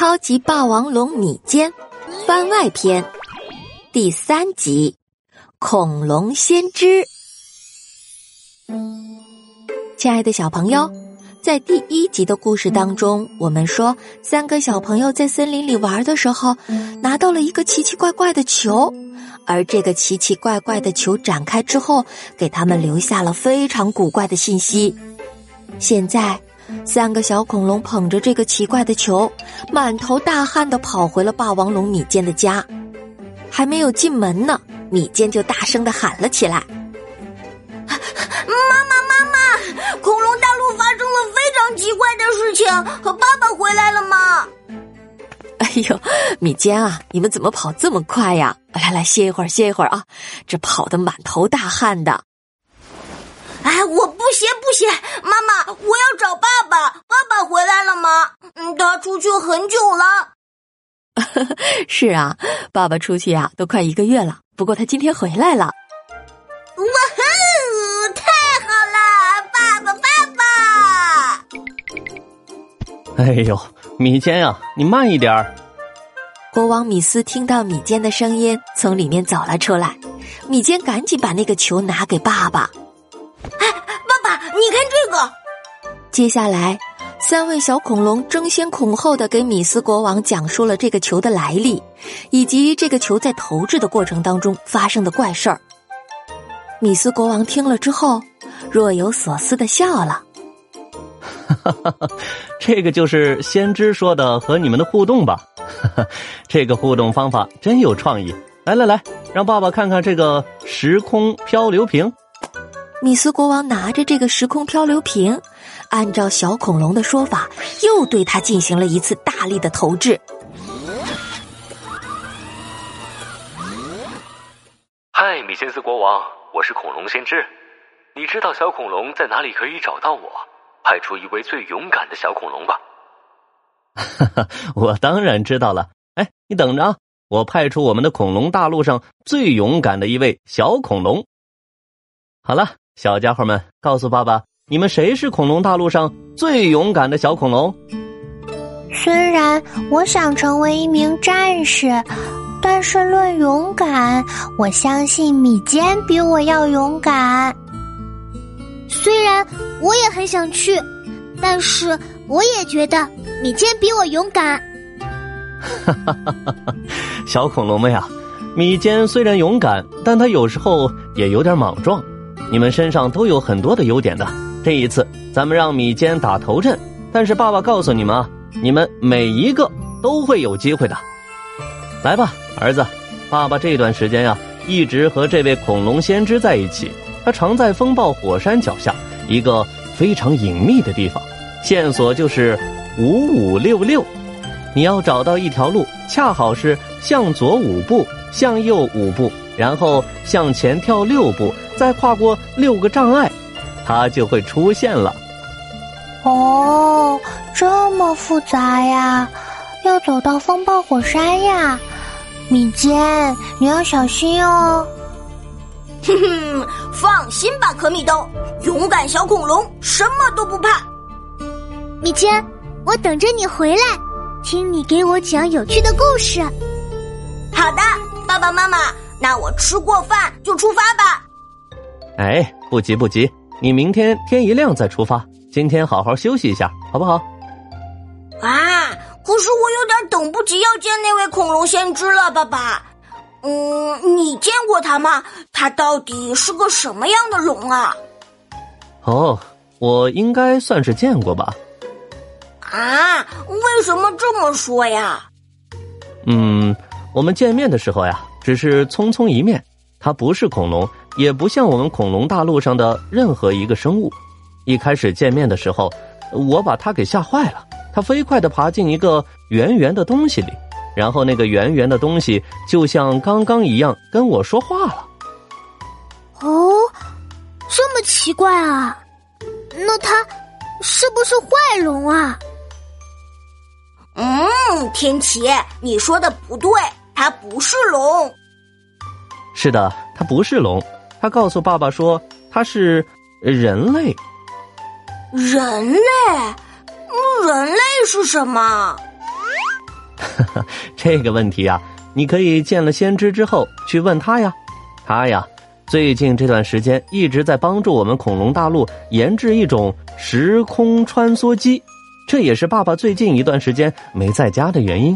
超级霸王龙米坚番外篇第三集《恐龙先知》。亲爱的小朋友，在第一集的故事当中，我们说三个小朋友在森林里玩的时候，拿到了一个奇奇怪怪的球，而这个奇奇怪怪的球展开之后，给他们留下了非常古怪的信息。现在。三个小恐龙捧着这个奇怪的球，满头大汗的跑回了霸王龙米坚的家。还没有进门呢，米坚就大声的喊了起来：“妈妈，妈妈！恐龙大陆发生了非常奇怪的事情，和爸爸回来了吗？”哎呦，米坚啊，你们怎么跑这么快呀？来来，歇一会儿，歇一会儿啊！这跑得满头大汗的。哎，我不歇不歇，妈妈，我要找爸爸。爸爸回来了吗？嗯，他出去很久了。是啊，爸爸出去呀，都快一个月了。不过他今天回来了。哇哦！太好了，爸爸，爸爸！哎呦，米坚呀，你慢一点儿。国王米斯听到米坚的声音，从里面走了出来。米坚赶紧把那个球拿给爸爸。你看这个。接下来，三位小恐龙争先恐后的给米斯国王讲述了这个球的来历，以及这个球在投掷的过程当中发生的怪事儿。米斯国王听了之后，若有所思的笑了：“哈哈，这个就是先知说的和你们的互动吧？哈哈，这个互动方法真有创意。来来来，让爸爸看看这个时空漂流瓶。”米斯国王拿着这个时空漂流瓶，按照小恐龙的说法，又对它进行了一次大力的投掷。嗨，米先斯国王，我是恐龙先知。你知道小恐龙在哪里可以找到我？派出一位最勇敢的小恐龙吧。哈哈，我当然知道了。哎，你等着啊，我派出我们的恐龙大陆上最勇敢的一位小恐龙。好了。小家伙们，告诉爸爸，你们谁是恐龙大陆上最勇敢的小恐龙？虽然我想成为一名战士，但是论勇敢，我相信米坚比我要勇敢。虽然我也很想去，但是我也觉得米坚比我勇敢。哈哈哈哈哈！小恐龙们呀，米坚虽然勇敢，但他有时候也有点莽撞。你们身上都有很多的优点的。这一次，咱们让米坚打头阵，但是爸爸告诉你们啊，你们每一个都会有机会的。来吧，儿子，爸爸这段时间呀，一直和这位恐龙先知在一起。他常在风暴火山脚下一个非常隐秘的地方，线索就是五五六六。你要找到一条路，恰好是向左五步，向右五步，然后向前跳六步。再跨过六个障碍，它就会出现了。哦，这么复杂呀！要走到风暴火山呀，米坚，你要小心哦。哼哼，放心吧，可米豆，勇敢小恐龙，什么都不怕。米坚，我等着你回来，听你给我讲有趣的故事。好的，爸爸妈妈，那我吃过饭就出发吧。哎，不急不急，你明天天一亮再出发。今天好好休息一下，好不好？啊！可是我有点等不及要见那位恐龙先知了，爸爸。嗯，你见过他吗？他到底是个什么样的龙啊？哦，我应该算是见过吧。啊？为什么这么说呀？嗯，我们见面的时候呀，只是匆匆一面。它不是恐龙。也不像我们恐龙大陆上的任何一个生物。一开始见面的时候，我把它给吓坏了。它飞快的爬进一个圆圆的东西里，然后那个圆圆的东西就像刚刚一样跟我说话了。哦，这么奇怪啊！那它是不是坏龙啊？嗯，天奇，你说的不对，它不是龙。是的，它不是龙。他告诉爸爸说：“他是人类。”人类？人类是什么？这个问题啊，你可以见了先知之后去问他呀。他呀，最近这段时间一直在帮助我们恐龙大陆研制一种时空穿梭机，这也是爸爸最近一段时间没在家的原因，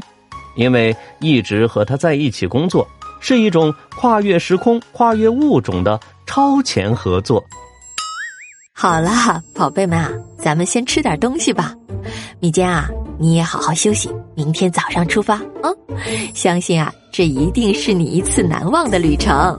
因为一直和他在一起工作，是一种跨越时空、跨越物种的超前合作。好了，宝贝们啊，咱们先吃点东西吧。米坚啊，你也好好休息，明天早上出发啊！相信啊，这一定是你一次难忘的旅程。